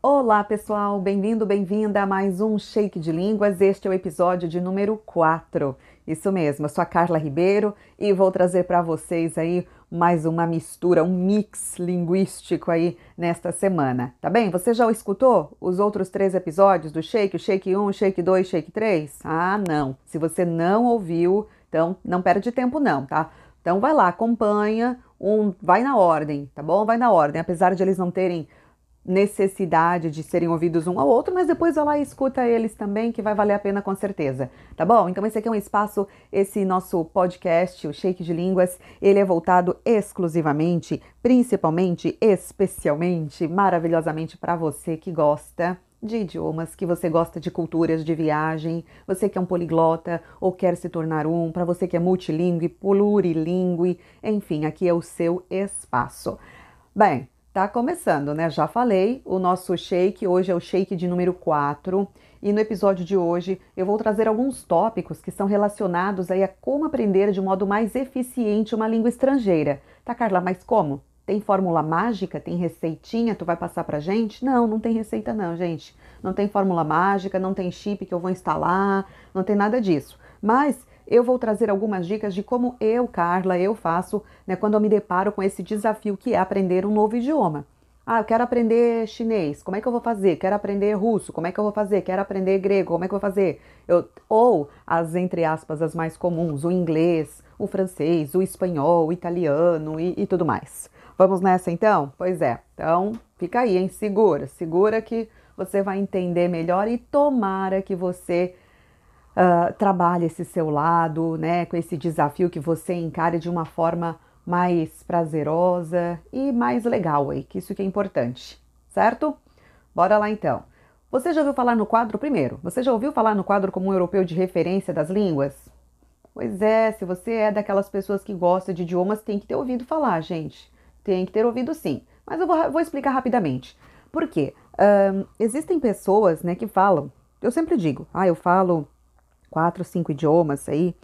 Olá pessoal, bem-vindo, bem-vinda a mais um Shake de Línguas. Este é o episódio de número 4. Isso mesmo, eu sou a Carla Ribeiro e vou trazer para vocês aí mais uma mistura, um mix linguístico aí nesta semana, tá bem? Você já escutou os outros três episódios do Shake, o Shake 1, Shake 2, Shake 3? Ah, não. Se você não ouviu, então não perde tempo não, tá? Então vai lá, acompanha, um, vai na ordem, tá bom? Vai na ordem, apesar de eles não terem necessidade de serem ouvidos um ao outro, mas depois vai lá e escuta eles também, que vai valer a pena com certeza, tá bom? Então esse aqui é um espaço, esse nosso podcast, o Shake de Línguas, ele é voltado exclusivamente, principalmente, especialmente, maravilhosamente para você que gosta de idiomas, que você gosta de culturas de viagem, você que é um poliglota ou quer se tornar um, para você que é multilingüe, plurilingue, enfim, aqui é o seu espaço. Bem, Tá começando, né? Já falei, o nosso shake hoje é o shake de número 4 e no episódio de hoje eu vou trazer alguns tópicos que são relacionados aí a como aprender de modo mais eficiente uma língua estrangeira. Tá, Carla, mas como? Tem fórmula mágica? Tem receitinha? Tu vai passar pra gente? Não, não tem receita não, gente. Não tem fórmula mágica, não tem chip que eu vou instalar, não tem nada disso. Mas eu vou trazer algumas dicas de como eu, Carla, eu faço né, quando eu me deparo com esse desafio que é aprender um novo idioma. Ah, eu quero aprender chinês, como é que eu vou fazer? Quero aprender russo, como é que eu vou fazer? Quero aprender grego, como é que eu vou fazer? Eu, ou as, entre aspas, as mais comuns, o inglês, o francês, o espanhol, o italiano e, e tudo mais. Vamos nessa então? Pois é, então fica aí, hein? Segura, segura que você vai entender melhor e tomara que você uh, trabalhe esse seu lado, né, com esse desafio que você encare de uma forma mais prazerosa e mais legal aí, que isso que é importante, certo? Bora lá então. Você já ouviu falar no quadro primeiro? Você já ouviu falar no quadro como um europeu de referência das línguas? Pois é, se você é daquelas pessoas que gosta de idiomas, tem que ter ouvido falar, gente. Tem que ter ouvido sim. Mas eu vou, vou explicar rapidamente. Por quê? Um, existem pessoas né, que falam, eu sempre digo, ah, eu falo quatro, cinco idiomas aí.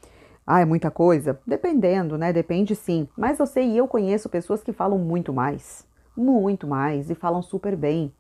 Ah, é muita coisa? Dependendo, né? Depende sim. Mas eu sei e eu conheço pessoas que falam muito mais. Muito mais e falam super bem.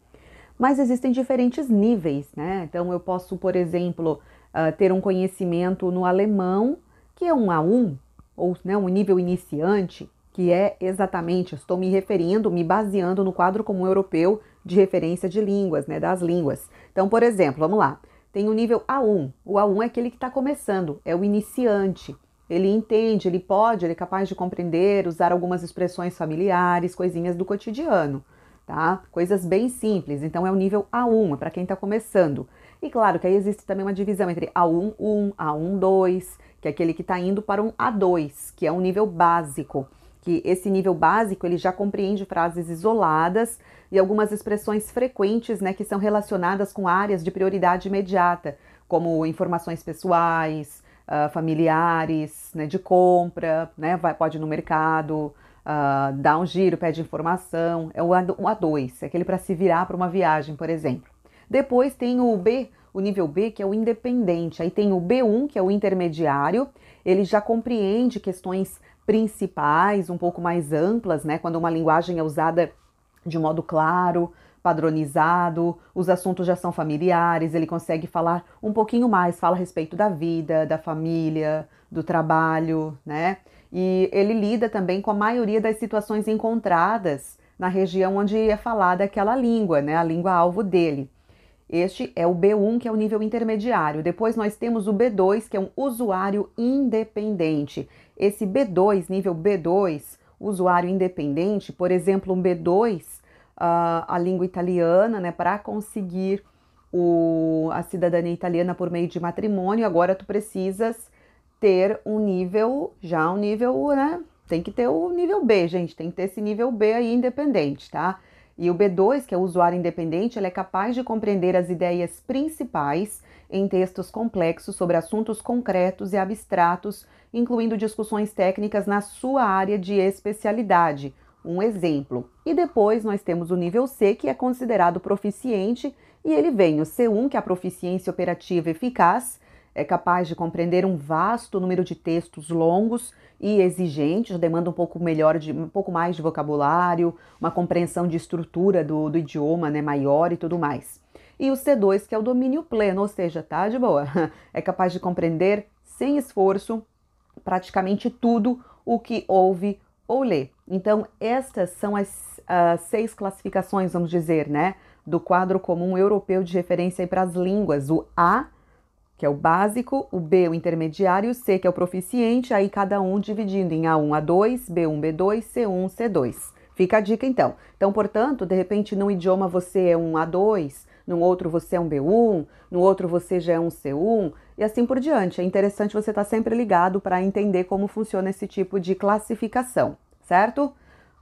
Mas existem diferentes níveis, né? Então eu posso, por exemplo, uh, ter um conhecimento no alemão, que é um A1, ou né, um nível iniciante, que é exatamente, estou me referindo, me baseando no quadro comum europeu de referência de línguas, né? Das línguas. Então, por exemplo, vamos lá tem o nível A1. O A1 é aquele que está começando, é o iniciante. Ele entende, ele pode, ele é capaz de compreender, usar algumas expressões familiares, coisinhas do cotidiano, tá? Coisas bem simples. Então é o nível A1, é para quem está começando. E claro que aí existe também uma divisão entre A1, 1, A1, 2, que é aquele que está indo para um A2, que é um nível básico que esse nível básico ele já compreende frases isoladas e algumas expressões frequentes, né, que são relacionadas com áreas de prioridade imediata, como informações pessoais, uh, familiares, né, de compra, né, vai, pode ir no mercado, uh, dar um giro, pede informação, é o A2, é aquele para se virar para uma viagem, por exemplo. Depois tem o B, o nível B, que é o independente. Aí tem o B1, que é o intermediário, ele já compreende questões principais, um pouco mais amplas, né? Quando uma linguagem é usada de modo claro, padronizado, os assuntos já são familiares, ele consegue falar um pouquinho mais, fala a respeito da vida, da família, do trabalho, né? E ele lida também com a maioria das situações encontradas na região onde é falada aquela língua, né? A língua alvo dele. Este é o B1, que é o nível intermediário. Depois nós temos o B2, que é um usuário independente. Esse B2, nível B2, usuário independente, por exemplo, um B2, uh, ah, a língua italiana, né, para conseguir o, a cidadania italiana por meio de matrimônio, agora tu precisas ter um nível, já um nível, né, tem que ter o nível B, gente, tem que ter esse nível B aí independente, tá? E o B2, que é o usuário independente, ele é capaz de compreender as ideias principais em textos complexos sobre assuntos concretos e abstratos, incluindo discussões técnicas na sua área de especialidade. Um exemplo. E depois nós temos o nível C, que é considerado proficiente, e ele vem o C1, que é a proficiência operativa eficaz, é capaz de compreender um vasto número de textos longos e exigentes, demanda um pouco melhor de um pouco mais de vocabulário, uma compreensão de estrutura do, do idioma, né, maior e tudo mais. E o C2, que é o domínio pleno, ou seja, tá de boa, é capaz de compreender sem esforço praticamente tudo o que ouve ou lê. Então, estas são as, seis classificações, vamos dizer, né, do quadro comum europeu de referência para as línguas. O A, que é o básico, o B, o intermediário, o C, que é o proficiente, aí cada um dividindo em A1, A2, B1, B2, C1, C2. Fica a dica então. Então, portanto, de repente, num idioma você é um A2, num outro você é um B1, no outro você já é um C1 e assim por diante. É interessante você estar sempre ligado para entender como funciona esse tipo de classificação, certo?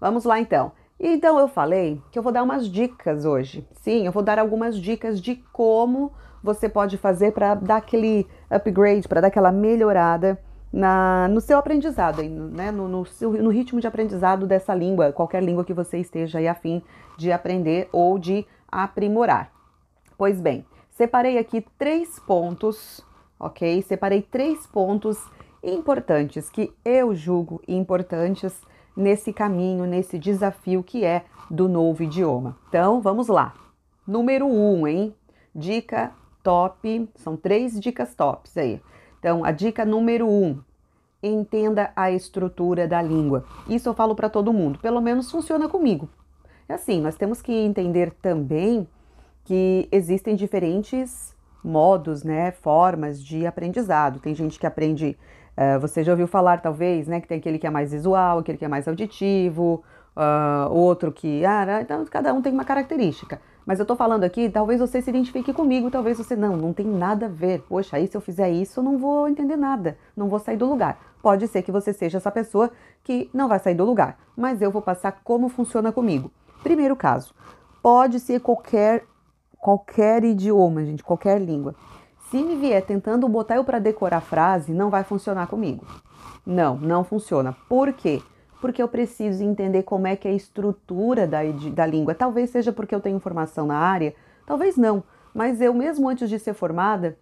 Vamos lá então. Então eu falei que eu vou dar umas dicas hoje. Sim, eu vou dar algumas dicas de como você pode fazer para dar aquele upgrade, para dar aquela melhorada na, no seu aprendizado, né? no, no, seu, no ritmo de aprendizado dessa língua, qualquer língua que você esteja aí afim de aprender ou de aprimorar. Pois bem, separei aqui três pontos, ok? Separei três pontos importantes que eu julgo importantes nesse caminho, nesse desafio que é do novo idioma. Então, vamos lá. Número um, hein? Dica top, são três dicas tops aí. Então, a dica número um, entenda a estrutura da língua. Isso eu falo para todo mundo, pelo menos funciona comigo. É assim, nós temos que entender também que existem diferentes modos, né, formas de aprendizado. Tem gente que aprende, uh, você já ouviu falar talvez, né, que tem aquele que é mais visual, aquele que é mais auditivo, uh, outro que, ah, né, então cada um tem uma característica. Mas eu tô falando aqui, talvez você se identifique comigo, talvez você não, não tem nada a ver. Poxa, aí se eu fizer isso, eu não vou entender nada, não vou sair do lugar. Pode ser que você seja essa pessoa que não vai sair do lugar, mas eu vou passar como funciona comigo. Primeiro caso, pode ser qualquer qualquer idioma, gente, qualquer língua. Se me vier tentando botar eu para decorar a frase, não vai funcionar comigo. Não, não funciona. Por quê? Porque eu preciso entender como é que é a estrutura da, da língua. Talvez seja porque eu tenho formação na área, talvez não. Mas eu, mesmo antes de ser formada,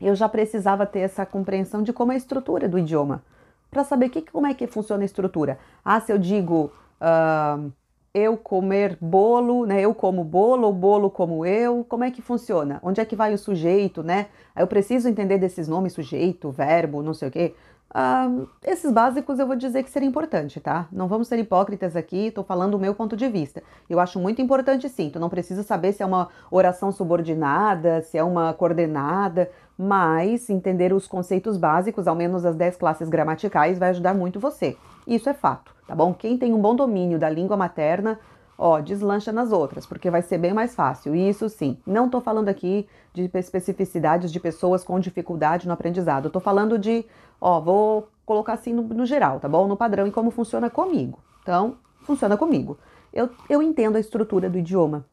eu já precisava ter essa compreensão de como é a estrutura do idioma. Para saber que, como é que funciona a estrutura. Ah, se eu digo. Uh, eu comer bolo, né? Eu como bolo ou bolo como eu? Como é que funciona? Onde é que vai o sujeito, né? Eu preciso entender desses nomes, sujeito, verbo, não sei o quê. Ah, esses básicos eu vou dizer que seria importante, tá? Não vamos ser hipócritas aqui, tô falando o meu ponto de vista. Eu acho muito importante sim, tu não precisa saber se é uma oração subordinada, se é uma coordenada, mas entender os conceitos básicos, ao menos as 10 classes gramaticais, vai ajudar muito você. Isso é fato, tá bom? Quem tem um bom domínio da língua materna, ó, deslancha nas outras, porque vai ser bem mais fácil. Isso sim. Não tô falando aqui de especificidades de pessoas com dificuldade no aprendizado. Eu tô falando de, ó, vou colocar assim no, no geral, tá bom? No padrão e como funciona comigo. Então, funciona comigo. Eu, eu entendo a estrutura do idioma.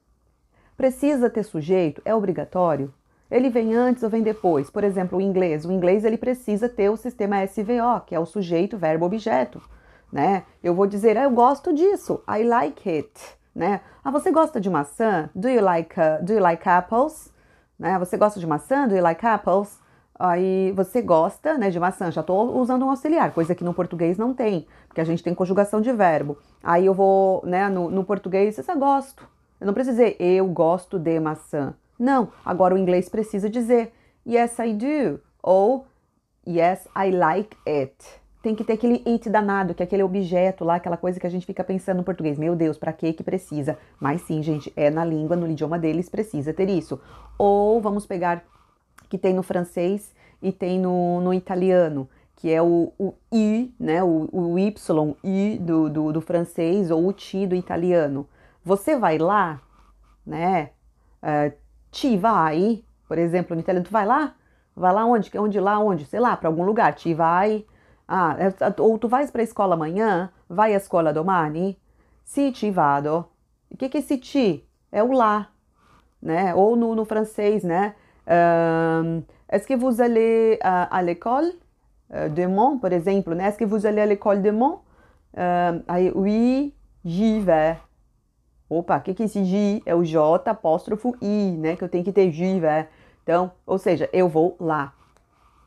Precisa ter sujeito? É obrigatório? Ele vem antes ou vem depois? Por exemplo, o inglês. O inglês ele precisa ter o sistema SVO, que é o sujeito, verbo, objeto. Né? Eu vou dizer, ah, eu gosto disso. I like it. Né? Ah, você gosta de maçã? Do you like, uh, do you like apples? Né? Você gosta de maçã? Do you like apples? Aí você gosta né, de maçã, já estou usando um auxiliar, coisa que no português não tem, porque a gente tem conjugação de verbo. Aí eu vou, né, no, no português, eu gosto. Eu não preciso dizer eu gosto de maçã. Não, agora o inglês precisa dizer yes I do ou yes I like it. Tem que ter aquele it danado, que é aquele objeto lá, aquela coisa que a gente fica pensando no português. Meu Deus, para que que precisa? Mas sim, gente, é na língua, no idioma deles precisa ter isso. Ou vamos pegar que tem no francês e tem no, no italiano, que é o, o i, né, o, o y, i do, do, do francês ou o ti do italiano. Você vai lá, né, uh, Ti vai, por exemplo, no italiano, tu vai lá? Vai lá onde? Onde lá? Onde? Sei lá, para algum lugar. Ti vai. Ah, é, ou tu vais para a escola amanhã? Vai à escola domani? Si ti vado. O que, que é esse ti? É o lá, né? Ou no, no francês, né? Um, Est-ce que vous allez uh, à l'école uh, de Mont, por exemplo, né? Est-ce que vous allez à l'école de? Um, aí, oui, j'y vais. Opa, o que, que é esse J? É o J apóstrofo I, né? Que eu tenho que ter J, velho. Então, ou seja, eu vou lá.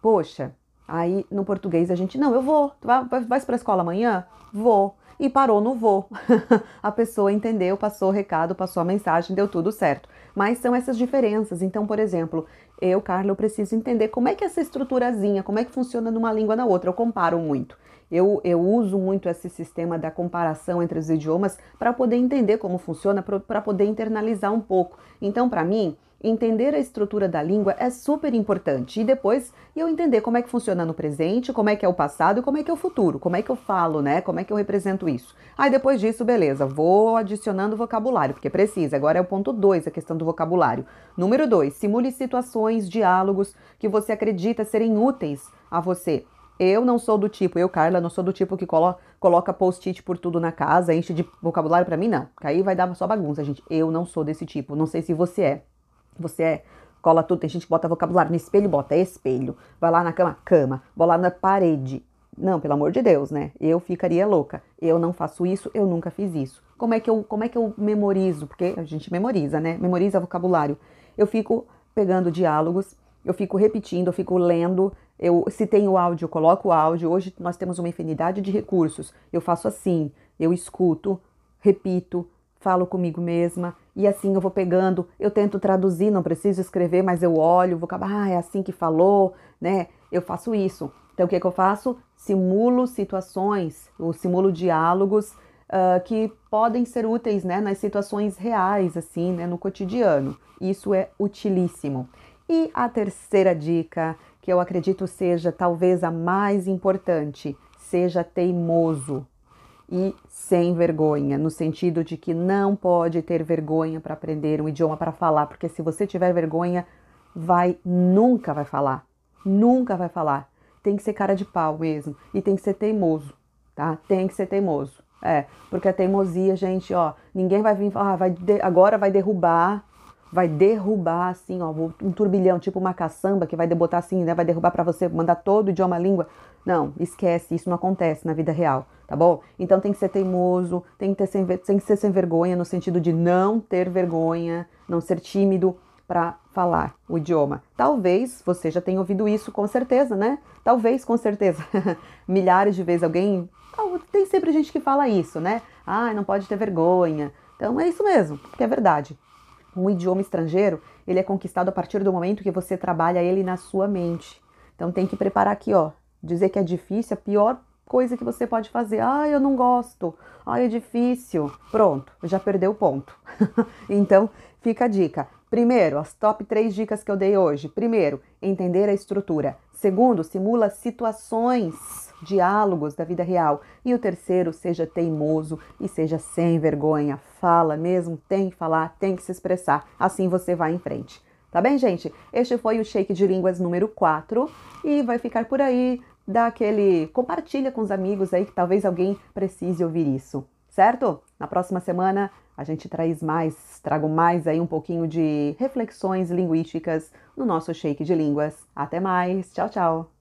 Poxa, aí no português a gente, não, eu vou. Vai, vai, vai para a escola amanhã? Vou. E parou no vou. a pessoa entendeu, passou o recado, passou a mensagem, deu tudo certo. Mas são essas diferenças. Então, por exemplo, eu, Carla, eu preciso entender como é que essa estruturazinha, como é que funciona numa língua na outra. Eu comparo muito. Eu, eu uso muito esse sistema da comparação entre os idiomas para poder entender como funciona, para poder internalizar um pouco. Então, para mim, entender a estrutura da língua é super importante. E depois eu entender como é que funciona no presente, como é que é o passado e como é que é o futuro, como é que eu falo, né? Como é que eu represento isso. Aí depois disso, beleza, vou adicionando vocabulário, porque precisa. Agora é o ponto 2, a questão do vocabulário. Número 2, simule situações, diálogos que você acredita serem úteis a você. Eu não sou do tipo, eu, Carla, não sou do tipo que colo coloca post-it por tudo na casa, enche de vocabulário para mim, não. Porque aí vai dar só bagunça, gente. Eu não sou desse tipo. Não sei se você é. Você é, cola tudo, tem gente que bota vocabulário no espelho, bota espelho. Vai lá na cama, cama. Vai lá na parede. Não, pelo amor de Deus, né? Eu ficaria louca. Eu não faço isso, eu nunca fiz isso. Como é que eu, como é que eu memorizo? Porque a gente memoriza, né? Memoriza vocabulário. Eu fico pegando diálogos, eu fico repetindo, eu fico lendo, eu, se tem o áudio, eu coloco o áudio. Hoje nós temos uma infinidade de recursos. Eu faço assim, eu escuto, repito, falo comigo mesma e assim eu vou pegando, eu tento traduzir, não preciso escrever, mas eu olho, vou acabar, ah, é assim que falou, né? Eu faço isso. Então o que, é que eu faço? Simulo situações, ou simulo diálogos uh, que podem ser úteis, né, nas situações reais, assim, né, no cotidiano. Isso é utilíssimo. E a terceira dica que eu acredito seja talvez a mais importante, seja teimoso e sem vergonha, no sentido de que não pode ter vergonha para aprender um idioma para falar, porque se você tiver vergonha, vai nunca vai falar, nunca vai falar. Tem que ser cara de pau mesmo e tem que ser teimoso, tá? Tem que ser teimoso. É, porque a teimosia, gente, ó, ninguém vai vir, ah, vai de, agora vai derrubar vai derrubar assim, ó, um turbilhão, tipo uma caçamba que vai botar assim, né, vai derrubar para você, mandar todo o idioma, língua. Não, esquece, isso não acontece na vida real, tá bom? Então tem que ser teimoso, tem que, ter sem, tem que ser sem vergonha, no sentido de não ter vergonha, não ser tímido para falar o idioma. Talvez você já tenha ouvido isso com certeza, né? Talvez, com certeza. Milhares de vezes alguém. Tem sempre gente que fala isso, né? Ah, não pode ter vergonha. Então é isso mesmo, que é verdade um idioma estrangeiro, ele é conquistado a partir do momento que você trabalha ele na sua mente. Então tem que preparar aqui, ó. Dizer que é difícil, a pior coisa que você pode fazer. Ah, eu não gosto. Ah, é difícil. Pronto, já perdeu o ponto. então, fica a dica. Primeiro, as top três dicas que eu dei hoje. Primeiro, entender a estrutura. Segundo, simula situações diálogos da vida real. E o terceiro, seja teimoso e seja sem vergonha. Fala mesmo, tem que falar, tem que se expressar. Assim você vai em frente. Tá bem, gente? Este foi o Shake de Línguas número 4 e vai ficar por aí. Dá aquele. Compartilha com os amigos aí que talvez alguém precise ouvir isso, certo? Na próxima semana a gente traz mais, trago mais aí um pouquinho de reflexões linguísticas no nosso Shake de Línguas. Até mais, tchau, tchau!